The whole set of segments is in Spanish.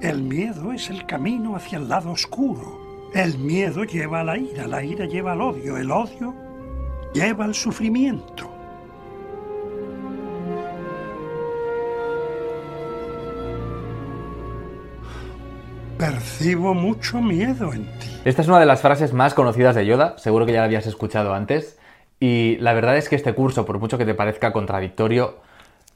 El miedo es el camino hacia el lado oscuro. El miedo lleva a la ira, la ira lleva al odio, el odio lleva al sufrimiento. Percibo mucho miedo en ti. Esta es una de las frases más conocidas de Yoda, seguro que ya la habías escuchado antes, y la verdad es que este curso, por mucho que te parezca contradictorio,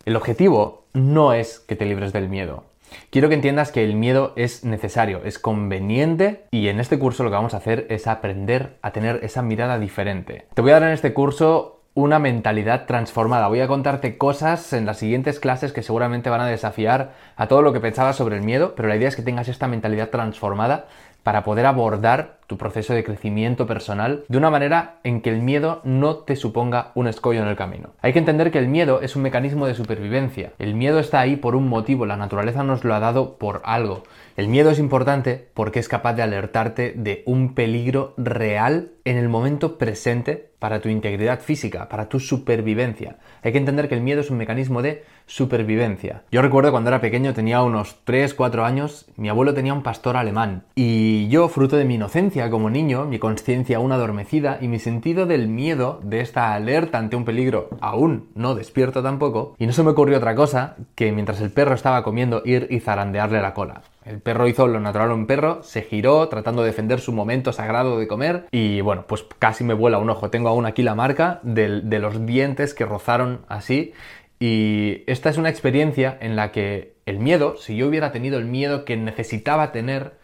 el objetivo no es que te libres del miedo. Quiero que entiendas que el miedo es necesario, es conveniente y en este curso lo que vamos a hacer es aprender a tener esa mirada diferente. Te voy a dar en este curso una mentalidad transformada. Voy a contarte cosas en las siguientes clases que seguramente van a desafiar a todo lo que pensabas sobre el miedo, pero la idea es que tengas esta mentalidad transformada para poder abordar tu proceso de crecimiento personal de una manera en que el miedo no te suponga un escollo en el camino. Hay que entender que el miedo es un mecanismo de supervivencia. El miedo está ahí por un motivo, la naturaleza nos lo ha dado por algo. El miedo es importante porque es capaz de alertarte de un peligro real en el momento presente para tu integridad física, para tu supervivencia. Hay que entender que el miedo es un mecanismo de supervivencia. Yo recuerdo cuando era pequeño, tenía unos 3, 4 años, mi abuelo tenía un pastor alemán y yo, fruto de mi inocencia como niño, mi conciencia aún adormecida y mi sentido del miedo, de esta alerta ante un peligro aún no despierto tampoco, y no se me ocurrió otra cosa que mientras el perro estaba comiendo ir y zarandearle la cola. El perro hizo lo natural a un perro, se giró tratando de defender su momento sagrado de comer y bueno, pues casi me vuela un ojo. Tengo aún aquí la marca de los dientes que rozaron así y esta es una experiencia en la que el miedo, si yo hubiera tenido el miedo que necesitaba tener,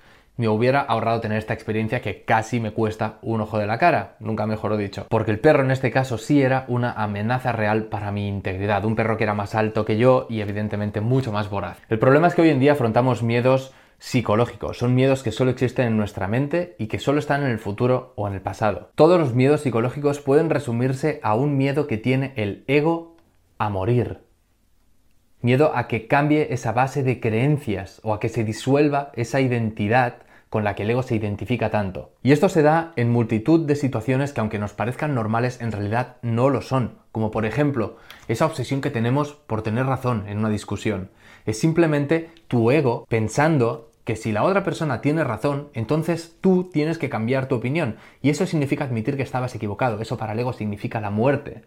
me hubiera ahorrado tener esta experiencia que casi me cuesta un ojo de la cara, nunca mejor dicho. Porque el perro en este caso sí era una amenaza real para mi integridad, un perro que era más alto que yo y evidentemente mucho más voraz. El problema es que hoy en día afrontamos miedos psicológicos, son miedos que solo existen en nuestra mente y que solo están en el futuro o en el pasado. Todos los miedos psicológicos pueden resumirse a un miedo que tiene el ego a morir. Miedo a que cambie esa base de creencias o a que se disuelva esa identidad con la que el ego se identifica tanto. Y esto se da en multitud de situaciones que aunque nos parezcan normales, en realidad no lo son. Como por ejemplo, esa obsesión que tenemos por tener razón en una discusión. Es simplemente tu ego pensando que si la otra persona tiene razón, entonces tú tienes que cambiar tu opinión. Y eso significa admitir que estabas equivocado. Eso para el ego significa la muerte.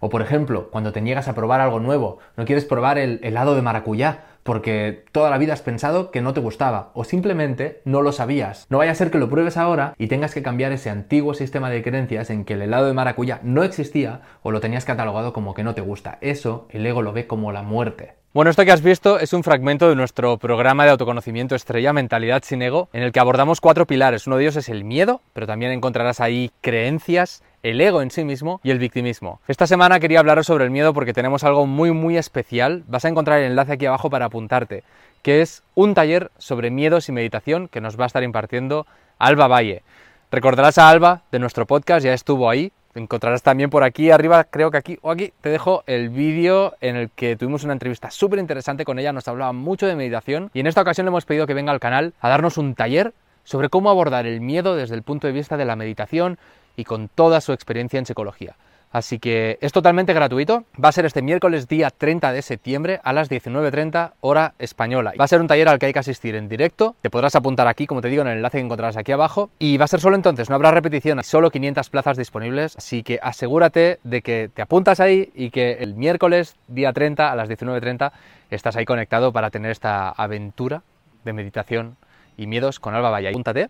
O por ejemplo, cuando te niegas a probar algo nuevo, no quieres probar el helado de maracuyá porque toda la vida has pensado que no te gustaba o simplemente no lo sabías. No vaya a ser que lo pruebes ahora y tengas que cambiar ese antiguo sistema de creencias en que el helado de maracuyá no existía o lo tenías catalogado como que no te gusta. Eso el ego lo ve como la muerte. Bueno, esto que has visto es un fragmento de nuestro programa de autoconocimiento estrella Mentalidad sin Ego, en el que abordamos cuatro pilares. Uno de ellos es el miedo, pero también encontrarás ahí creencias, el ego en sí mismo y el victimismo. Esta semana quería hablaros sobre el miedo porque tenemos algo muy muy especial. Vas a encontrar el enlace aquí abajo para apuntarte, que es un taller sobre miedos y meditación que nos va a estar impartiendo Alba Valle. Recordarás a Alba de nuestro podcast, ya estuvo ahí, encontrarás también por aquí arriba, creo que aquí o aquí, te dejo el vídeo en el que tuvimos una entrevista súper interesante con ella, nos hablaba mucho de meditación y en esta ocasión le hemos pedido que venga al canal a darnos un taller sobre cómo abordar el miedo desde el punto de vista de la meditación y con toda su experiencia en psicología. Así que es totalmente gratuito. Va a ser este miércoles día 30 de septiembre a las 19.30 hora española. Va a ser un taller al que hay que asistir en directo. Te podrás apuntar aquí, como te digo, en el enlace que encontrarás aquí abajo. Y va a ser solo entonces, no habrá repetición. Solo 500 plazas disponibles. Así que asegúrate de que te apuntas ahí y que el miércoles día 30 a las 19.30 estás ahí conectado para tener esta aventura de meditación y miedos con Alba Valle. Apúntate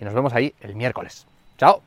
y nos vemos ahí el miércoles. ¡Chao!